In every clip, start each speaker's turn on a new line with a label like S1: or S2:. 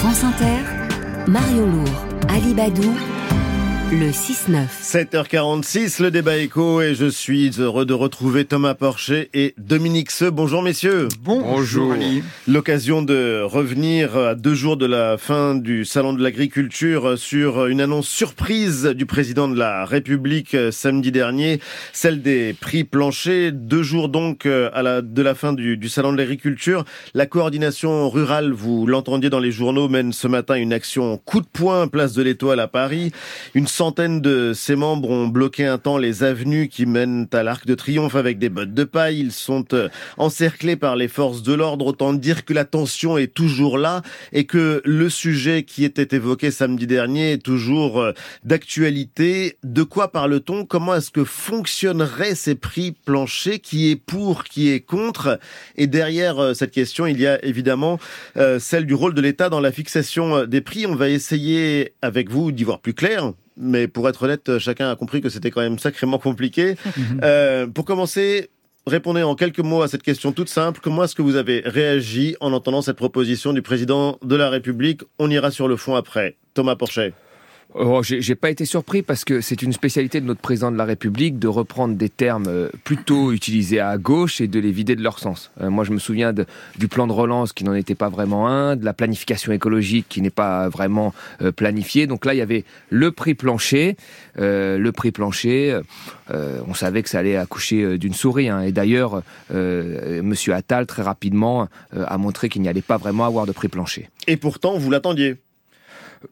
S1: France Inter, Mario Lourd, Ali Badou, le 6-9.
S2: 7h46, le débat écho et je suis heureux de retrouver Thomas Porcher et Dominique Seux. Bonjour messieurs.
S3: Bonjour.
S2: L'occasion de revenir à deux jours de la fin du Salon de l'Agriculture sur une annonce surprise du président de la République samedi dernier, celle des prix planchers. Deux jours donc à la, de la fin du, du Salon de l'Agriculture. La coordination rurale, vous l'entendiez dans les journaux, mène ce matin une action coup de poing place de l'Étoile à Paris. Une centaine de ses membres ont bloqué un temps les avenues qui mènent à l'Arc de Triomphe avec des bottes de paille. Ils sont euh, encerclés par les forces de l'ordre. Autant dire que la tension est toujours là et que le sujet qui était évoqué samedi dernier est toujours euh, d'actualité. De quoi parle-t-on? Comment est-ce que fonctionneraient ces prix planchers? Qui est pour Qui est contre? Et derrière euh, cette question, il y a évidemment celle du rôle de l'État dans la fixation des prix. On va essayer avec vous d'y voir plus clair mais pour être honnête, chacun a compris que c'était quand même sacrément compliqué. euh, pour commencer, répondez en quelques mots à cette question toute simple. Comment est-ce que vous avez réagi en entendant cette proposition du président de la République? On ira sur le fond après. Thomas Porchet.
S3: Oh, j'ai pas été surpris parce que c'est une spécialité de notre président de la République de reprendre des termes euh, plutôt utilisés à gauche et de les vider de leur sens. Euh, moi, je me souviens de, du plan de relance qui n'en était pas vraiment un, de la planification écologique qui n'est pas vraiment euh, planifiée. Donc là, il y avait le prix plancher. Euh, le prix plancher, on savait que ça allait accoucher d'une souris. Hein. Et d'ailleurs, Monsieur Attal très rapidement a montré qu'il n'y allait pas vraiment avoir de prix plancher.
S2: Et pourtant, vous l'attendiez.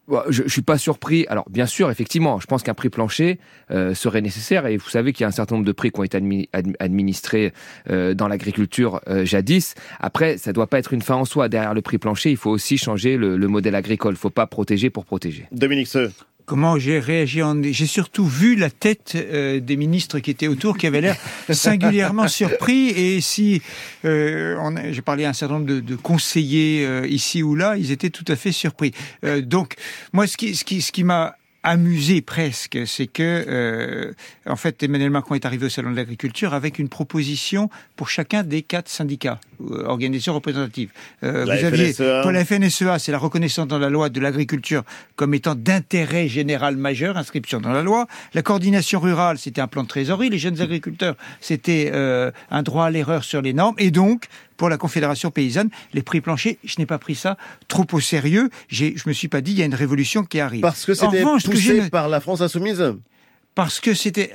S3: Bah, je, je suis pas surpris. Alors, bien sûr, effectivement, je pense qu'un prix plancher euh, serait nécessaire. Et vous savez qu'il y a un certain nombre de prix qui ont été admi administrés euh, dans l'agriculture euh, jadis. Après, ça doit pas être une fin en soi. Derrière le prix plancher, il faut aussi changer le, le modèle agricole. Il faut pas protéger pour protéger.
S2: Dominique Seux
S4: comment j'ai réagi. En... J'ai surtout vu la tête euh, des ministres qui étaient autour, qui avaient l'air singulièrement surpris. Et si euh, j'ai parlé à un certain nombre de, de conseillers euh, ici ou là, ils étaient tout à fait surpris. Euh, donc, moi, ce qui, ce qui, ce qui m'a amusé presque, c'est que euh, en fait Emmanuel Macron est arrivé au salon de l'agriculture avec une proposition pour chacun des quatre syndicats, euh, organisations représentatives.
S2: Euh, vous aviez FNSEA.
S4: pour la FNSEA, c'est la reconnaissance dans la loi de l'agriculture comme étant d'intérêt général majeur, inscription dans la loi. La coordination rurale, c'était un plan de trésorerie. Les jeunes agriculteurs, c'était euh, un droit à l'erreur sur les normes. Et donc pour la Confédération paysanne, les prix planchers, je n'ai pas pris ça trop au sérieux. Je me suis pas dit, il y a une révolution qui arrive.
S2: Parce que c'était poussé que par la France insoumise
S4: parce que c'était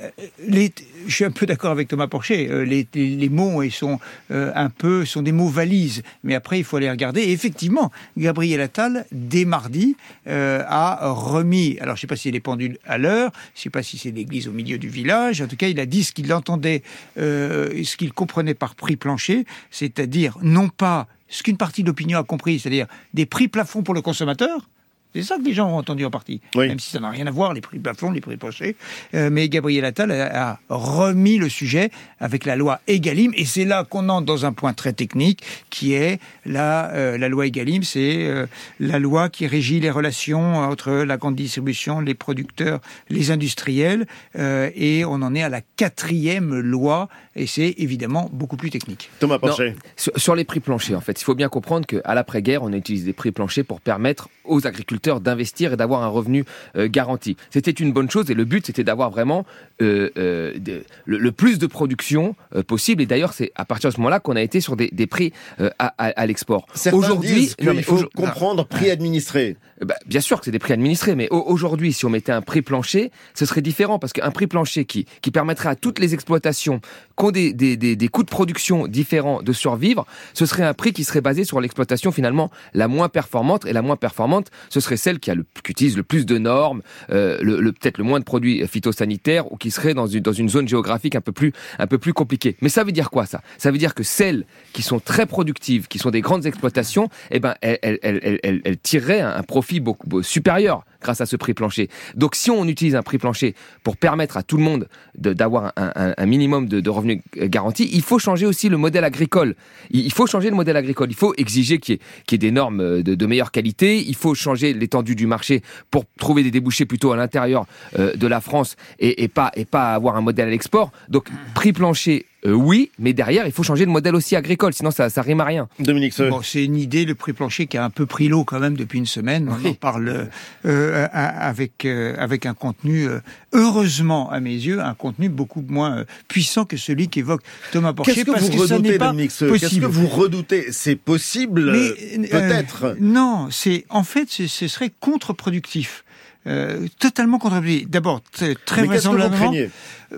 S4: les je suis un peu d'accord avec Thomas Porcher les, les, mots ils sont euh, un peu sont des mots valises. Mais après il faut les regarder. Et effectivement Gabriel Attal dès mardi euh, a remis alors je sais pas si les pendules à l'heure je sais pas si c'est l'église au milieu du village en tout cas il a dit ce qu'il entendait euh, ce qu'il comprenait par prix plancher c'est-à-dire non pas ce qu'une partie de l'opinion a compris c'est-à-dire des prix plafonds pour le consommateur c'est ça que les gens ont entendu en partie,
S2: oui.
S4: même si ça n'a rien à voir, les prix plafonds, les prix planchers. Euh, mais Gabriel Attal a, a, remis le sujet avec la loi Egalim, et c'est là qu'on entre dans un point très technique, qui est la, euh, la loi Egalim, c'est euh, la loi qui régit les relations entre la grande distribution, les producteurs, les industriels, euh, et on en est à la quatrième loi, et c'est évidemment beaucoup plus technique.
S2: Thomas Porcher.
S3: Sur, sur les prix planchers, en fait, il faut bien comprendre qu'à l'après-guerre, on utilise des prix planchers pour permettre aux agriculteurs d'investir et d'avoir un revenu euh, garanti. C'était une bonne chose et le but c'était d'avoir vraiment euh, euh, de, le, le, plus de production possible. Et d'ailleurs c'est à partir de ce moment-là qu'on a été sur des, des prix à, à, à l'export.
S2: Aujourd'hui, il faut comprendre prix administré.
S3: Bah, bien sûr que c'est des prix administrés, mais aujourd'hui, si on mettait un prix plancher, ce serait différent parce qu'un prix plancher qui, qui permettrait à toutes les exploitations qui ont des, des, des, des coûts de production différents de survivre, ce serait un prix qui serait basé sur l'exploitation finalement la moins performante et la moins performante, ce serait celle qui, a le, qui utilise le plus de normes, euh, le, peut-être le moins de produits phytosanitaires ou qui serait dans une, dans une zone géographique un peu plus un peu plus compliquée. Mais ça veut dire quoi ça? Ça veut dire que celles qui sont très productives, qui sont des grandes exploitations, eh ben elles, elles, elles, elles tireraient un profit beaucoup, beaucoup supérieur grâce à ce prix plancher. Donc si on utilise un prix plancher pour permettre à tout le monde d'avoir un, minimum de, revenus garantis, il faut changer aussi le modèle agricole. Il, faut changer le modèle agricole. Il faut exiger qu'il y, qu y, ait des normes de, de meilleure qualité. Il faut changer l'étendue du marché pour trouver des débouchés plutôt à l'intérieur euh, de la France et, pas, et pas avoir un modèle à l'export. Donc prix plancher euh, oui, mais derrière, il faut changer de modèle aussi agricole, sinon ça, ça rime à rien.
S2: Dominique Seux.
S4: Bon, c'est une idée, le prix plancher qui a un peu pris l'eau quand même depuis une semaine. On en parle euh, avec, euh, avec un contenu, euh, heureusement à mes yeux, un contenu beaucoup moins euh, puissant que celui qu'évoque Thomas Porcher.
S2: Qu'est-ce que
S4: parce
S2: vous
S4: que
S2: redoutez,
S4: pas
S2: Dominique Seux Qu'est-ce que
S4: possible.
S2: vous redoutez? C'est possible,
S4: Mais,
S2: euh,
S4: euh,
S2: peut-être?
S4: non, c'est en fait, ce ce serait contre-productif. Euh, totalement contre-productif. D'abord, très vraisemblablement,
S2: craignez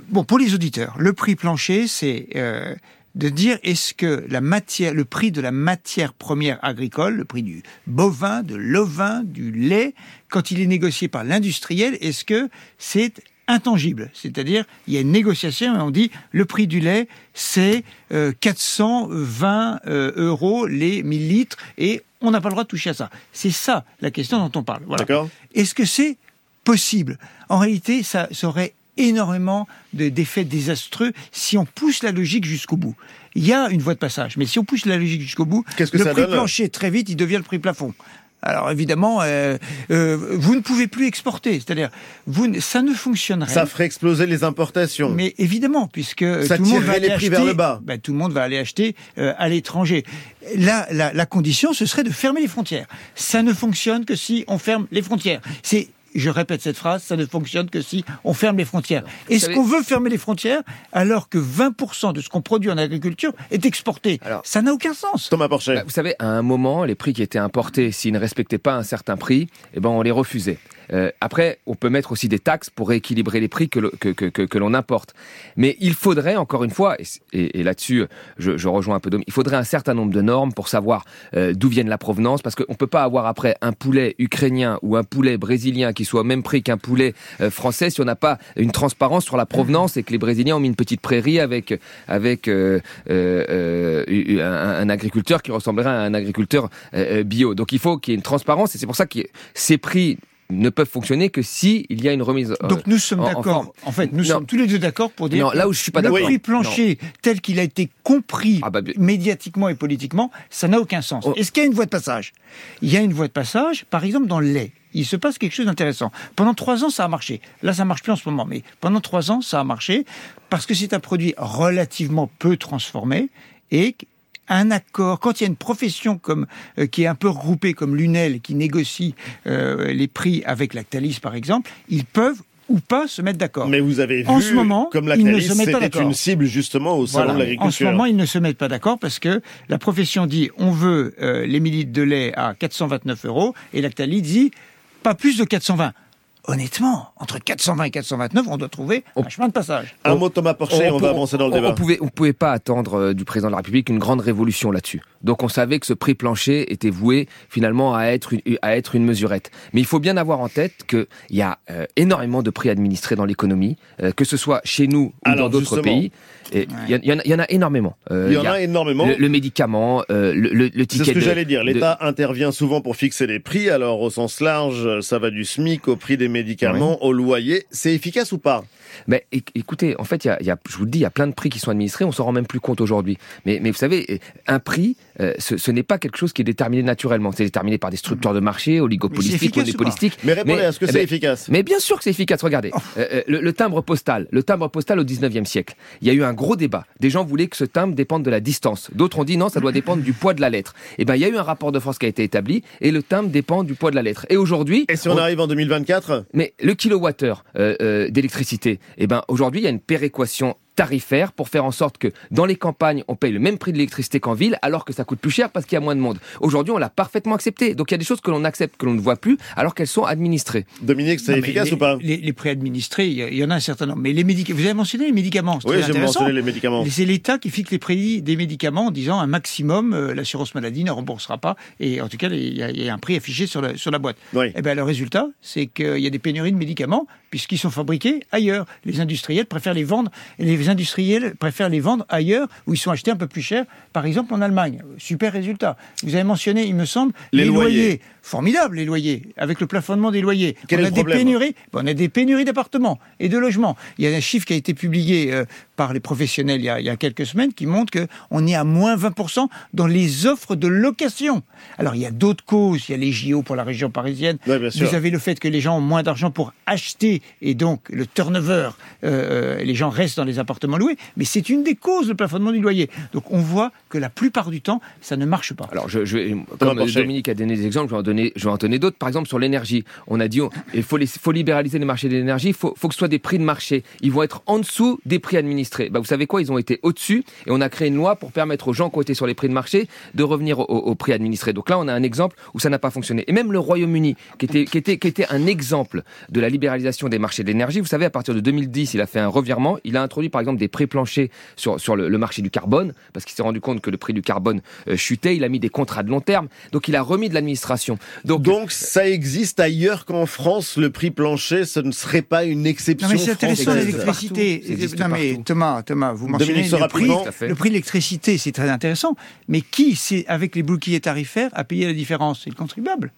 S4: Bon, pour les auditeurs, le prix plancher, c'est euh, de dire est-ce que la matière, le prix de la matière première agricole, le prix du bovin, de l'ovin, du lait, quand il est négocié par l'industriel, est-ce que c'est intangible? C'est-à-dire, il y a une négociation et on dit le prix du lait, c'est euh, 420 euh, euros les 1000 litres et on n'a pas le droit de toucher à ça. C'est ça la question dont on parle. Voilà. Est-ce que c'est possible? En réalité, ça, aurait énormément de- d'effets désastreux si on pousse la logique jusqu'au bout. Il y a une voie de passage, mais si on pousse la logique jusqu'au bout, le prix
S2: donne?
S4: plancher, très vite, il devient le prix plafond. Alors évidemment, euh, euh, vous ne pouvez plus exporter, c'est-à-dire, vous, ne- ça ne fonctionnerait.
S2: Ça ferait exploser les importations.
S4: Mais évidemment, puisque
S2: Ça
S4: tout le monde va aller
S2: prix
S4: acheter,
S2: vers le bas.
S4: ben, tout le monde va aller acheter euh, à l'étranger. Là, la, la condition, ce serait de fermer les frontières. Ça ne fonctionne que si on ferme les frontières. C'est je répète cette phrase, ça ne fonctionne que si on ferme les frontières. Est-ce
S3: savez-
S4: qu'on veut fermer les frontières alors que 20% de ce qu'on produit en agriculture est exporté?
S3: Alors-
S4: Ça n'a aucun sens.
S2: Thomas Porcher.
S3: Bah, vous savez, à un moment, les prix qui étaient importés, s'ils ne respectaient pas un certain prix, eh ben, on les refusait. Euh, après, on peut mettre aussi des taxes pour rééquilibrer les prix que, le- que, que, que, l'on importe. Mais il faudrait, encore une fois, et, et, là-dessus, je, je rejoins un peu Dom, il faudrait un certain nombre de normes pour savoir euh, d'où viennent la provenance, parce qu'on ne peut pas avoir après un poulet ukrainien ou un poulet brésilien qui soit au même prix qu'un poulet euh, français si on n'a pas une transparence sur la provenance et que les Brésiliens ont mis une petite prairie avec, avec euh, euh, euh, un, un agriculteur qui ressemblerait à un agriculteur bio. Donc il faut qu'il y ait une transparence et c'est pour ça que ces prix ne peuvent fonctionner que si il y a une remise. euh,
S4: Donc nous sommes
S3: en
S4: d'accord. En, fait, nous
S3: Non.
S4: sommes tous les deux d'accord pour dire
S3: Non,
S4: que
S3: là où je suis pas
S4: le
S3: d'accord.
S4: prix plancher tel qu'il a été compris
S3: Ah bah,
S4: médiatiquement et politiquement, ça n'a aucun sens.
S3: Oh.
S4: Est-ce qu'il y a une voie de passage? Il y a une voie de passage, par exemple dans le lait. Il se passe quelque chose d'intéressant. Pendant trois ans, ça a marché. Là, ça marche plus en ce moment, mais pendant trois ans, ça a marché parce que c'est un produit relativement peu transformé et un accord, quand il y a une profession comme euh, qui est un peu regroupée comme l'UNEL qui négocie euh, les prix avec Lactalis par exemple, ils peuvent ou pas se mettre d'accord.
S2: Mais vous avez vu,
S4: En ce moment,
S2: comme la
S4: ils ne
S2: Thalys,
S4: se mettent pas
S2: c'était
S4: d'accord.
S2: une cible justement au salon
S4: Voilà.
S2: de l'agriculture.
S4: En ce moment, ils ne se mettent pas d'accord parce que la profession dit on veut euh, les millilitres de lait à 429 euros et Lactalis dit pas plus de 420. Honnêtement, entre 420 et 429, on doit trouver un chemin de passage.
S2: Un mot Thomas Porcher, on, va
S3: pour-
S2: avancer dans le
S3: on-
S2: débat.
S3: On pouvait, on pouvait pas attendre euh, du président de la République une grande révolution là-dessus. Donc on savait que ce prix plancher était voué finalement à être une, à être une mesurette. Mais il faut bien avoir en tête qu'il y a euh, énormément de prix administrés dans l'économie, euh, que ce soit chez nous ou
S2: Alors,
S3: dans d'autres pays. Il y, en- y a- il y en a énormément. Euh,
S2: Il y en a énormément.
S3: Le, le médicament, euh, le, le, le
S2: C'est ce que j'allais dire.
S3: de-
S2: L'État intervient souvent pour fixer les prix. Alors, au sens large, ça va du SMIC au prix des médicaments, au loyer. C'est efficace ou pas?
S3: Mais éc- écoutez, en fait, il y a, y a- je vous le dis, il y a plein de prix qui sont administrés, on s'en rend même plus compte aujourd'hui. Mais, mais vous savez, un prix, euh, ce, ce n'est pas quelque chose qui est déterminé naturellement. C'est déterminé par des structures de marché, oligopolistiques, monopolistiques.
S2: Mais répondez, est-ce que
S3: eh
S2: c'est
S3: ben,
S2: efficace
S3: mais bien sûr que c'est efficace. Regardez, euh, euh, le, le timbre postal, le timbre postal au 19e siècle. Il y a eu un gros débat. Des gens voulaient que ce timbre dépende de la distance. D'autres ont dit non, ça doit dépendre du poids de la lettre. Et ben, il y a eu un rapport de force qui a été établi et le timbre dépend du poids de la lettre. Et aujourd'hui,
S2: Et si on arrive en 2024
S3: mais le kilowattheure euh, euh, d'électricité, eh ben aujourd'hui il y a une péréquation tarifaire pour faire en sorte que dans les campagnes on paye le même prix de l'électricité qu'en ville alors que ça coûte plus cher parce qu'il y a moins de monde. Aujourd'hui on l'a parfaitement accepté. Donc il y a des choses que l'on accepte que l'on ne voit plus alors qu'elles sont administrées.
S2: Dominique, c'est efficace
S4: les,
S2: ou pas
S4: les, les prix administrés, il y, en a un certain nombre. Mais les médicaments, vous avez mentionné les médicaments.
S2: Oui, j'ai mentionné les médicaments.
S4: C'est l'État qui fixe les prix des médicaments en disant un maximum, euh, l'assurance maladie ne remboursera pas. Et en tout cas, il y, a, il y a un prix affiché sur la, sur la boîte.
S2: Oui.
S4: Et ben, le résultat, c'est qu'il y a des pénuries de médicaments puisqu'ils sont fabriqués ailleurs. Les industriels préfèrent les vendre, les industriels préfèrent les vendre ailleurs où ils sont achetés un peu plus cher, par exemple en Allemagne. Super résultat. Vous avez mentionné, il me semble,
S2: Les
S4: les,
S2: loyers.
S4: loyers. formidable les loyers, avec le plafonnement des loyers.
S2: Quel
S4: on
S2: est
S4: a
S2: le
S4: des
S2: problème
S4: pénuries, on a des pénuries d'appartements et de logements. Il y a un chiffre qui a été publié euh, par les professionnels il y, a, il y a quelques semaines qui montre que on est à moins 20% dans les offres de location. Alors il y a d'autres causes, il y a les JO pour la région parisienne.
S2: Ouais, bien sûr.
S4: Vous avez le fait que les gens ont moins d'argent pour acheter et donc le turnover, euh, les gens restent dans les appartements loués. Mais c'est une des causes le plafonnement du loyer. Donc on voit que la plupart du temps ça ne marche pas.
S3: Alors, je, je, comme. Dominique a donné des exemples, je vais en donner, je vais en donner d'autres. Par exemple, sur l'énergie, on a dit il faut, les- faut libéraliser les marchés de l'énergie, il faut, faut que ce soit des prix de marché. Ils vont être en dessous des prix Bah, vous savez quoi? Ils ont été au-dessus et on a créé une loi pour permettre aux gens qui ont été sur les prix de marché de revenir au, au prix administré. Donc là, on a un exemple où ça n'a pas fonctionné. Et même le Royaume-Uni, qui était, qui, était, qui était un exemple de la libéralisation des marchés de l'énergie, vous savez, à partir de 2010, il a fait un revirement. Il a introduit par exemple des prix planchers sur, sur le, le marché du carbone, parce qu'il s'est rendu compte que le prix du carbone euh, chutait. Il a mis des contrats de long terme. Donc il a remis de l'administration. Donc,
S2: Donc ça existe ailleurs qu'en France, le prix plancher, ce ne serait pas une exception
S4: Non mais c'est intéressant l'électricité. Thomas, Thomas, vous mentionnez le prix, le prix de l'électricité, c'est très intéressant. Mais qui, avec les boucliers tarifaires, a payé la différence? C'est le contribuable.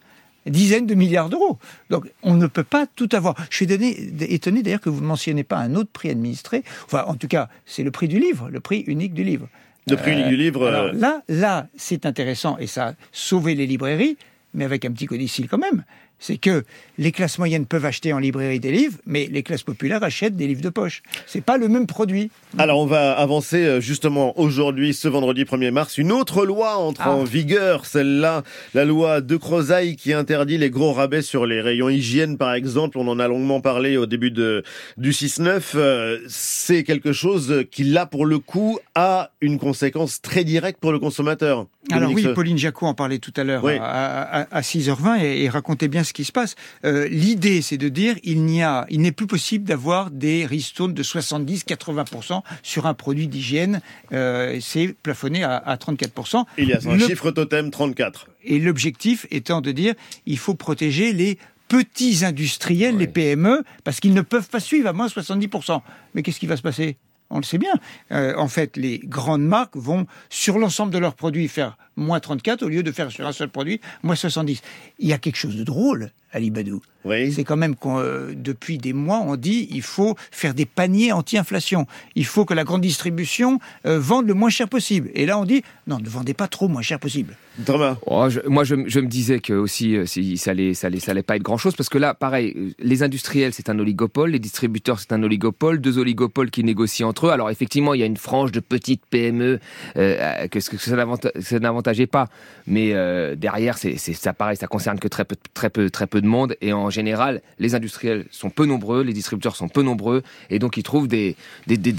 S4: Dizaines de milliards d'euros. Donc on ne peut pas tout avoir. Je suis donné- étonné d'ailleurs que vous ne mentionniez pas un autre prix administré. Enfin, en tout cas, c'est le prix du livre, le prix unique du livre.
S2: Le prix unique du livre.
S4: Alors
S2: euh,
S4: là, là, c'est intéressant et ça a sauvé les librairies, mais avec un petit codicile quand même. C'est que les classes moyennes peuvent acheter en librairie des livres, mais les classes populaires achètent des livres de poche. C'est pas le même produit.
S2: Alors on va avancer euh, justement aujourd'hui, ce vendredi 1er mars, une autre loi entre
S4: Ah.
S2: en vigueur, celle-là, la loi de Crozaille qui interdit les gros rabais sur les rayons hygiène par exemple, on en a longuement parlé au début de, du 6-9, Euh, c'est quelque chose qui là pour le coup a une conséquence très directe pour le consommateur.
S4: Alors
S2: Dominique
S4: oui. Pauline Jacot en parlait tout à l'heure
S2: Oui.
S4: à, à- à 6h20 et, et racontait bien ce qui se passe. Euh, L'idée, c'est de dire il n'y a, il n'est plus possible d'avoir des ristournes de 70-80% sur un produit d'hygiène. Euh, c'est plafonné à, à 34%.
S2: Il y a un
S4: Le-
S2: chiffre totem 34.
S4: Et l'objectif étant de dire il faut protéger les petits industriels,
S3: Ouais.
S4: les PME, parce qu'ils ne peuvent pas suivre à moins 70%. Mais qu'est-ce qui va se passer? On le sait bien. Euh, en fait, les grandes marques vont, sur l'ensemble de leurs produits, faire moins 34 au lieu de faire sur un seul produit moins 70. Il y a quelque chose de drôle, Ali Badou.
S2: Oui.
S4: C'est quand même qu'on, euh, depuis des mois, on dit il faut faire des paniers anti-inflation. Il faut que la grande distribution euh, vende le moins cher possible. Et là, on dit non, ne vendez pas trop moins cher possible.
S2: Thomas.
S3: Oh, je- moi, je, je me disais que aussi, euh, si, ça allait, ça allait, ça allait pas être grand chose, parce que là, pareil, les industriels, c'est un oligopole, les distributeurs, c'est un oligopole, deux oligopoles qui négocient entre eux. Alors, effectivement, il y a une frange de petites PME euh, que, ce que ça n'avanta- ça pas, mais euh, derrière, c'est, ça, pareil, ça concerne que très peu, très peu, très peu de monde, et en général, les industriels sont peu nombreux, les distributeurs sont peu nombreux, et donc ils trouvent des,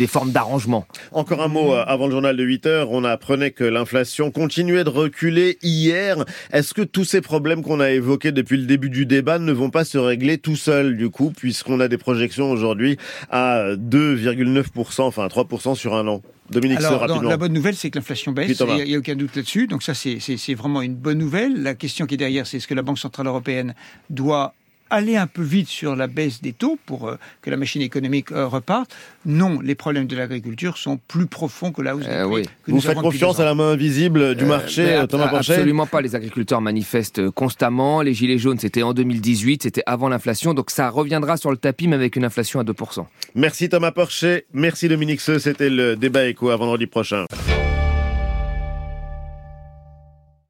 S3: formes d'arrangement.
S2: Encore un mot euh, avant le journal de 8 heures. On apprenait que l'inflation continuait de reculer hier. Est-ce que tous ces problèmes qu'on a évoqués depuis le début du débat ne vont pas se régler tout seuls du coup, puisqu'on a des projections aujourd'hui à 2,9%, enfin à 3% sur un an? Dominique
S4: Alors, la bonne nouvelle, c'est que l'inflation baisse. Il n'y a, aucun doute là-dessus. Donc ça, c'est vraiment une bonne nouvelle. La question qui est derrière, c'est est-ce que la Banque centrale européenne doit aller un peu vite sur la baisse des taux pour euh, que la machine économique euh, reparte Non, les problèmes de l'agriculture sont plus profonds que la hausse des
S3: Euh,
S4: prix
S3: oui.
S4: que
S2: Vous
S4: nous
S2: faites confiance à la main invisible du
S3: Euh,
S2: marché, Thomas Porcher
S3: Absolument pas. Les agriculteurs manifestent constamment. Les gilets jaunes, c'était en 2018, c'était avant l'inflation. Donc ça reviendra sur le tapis, mais avec une inflation à 2%.
S2: Merci Thomas Porcher, merci Dominique Seux, c'était le débat écho à vendredi prochain.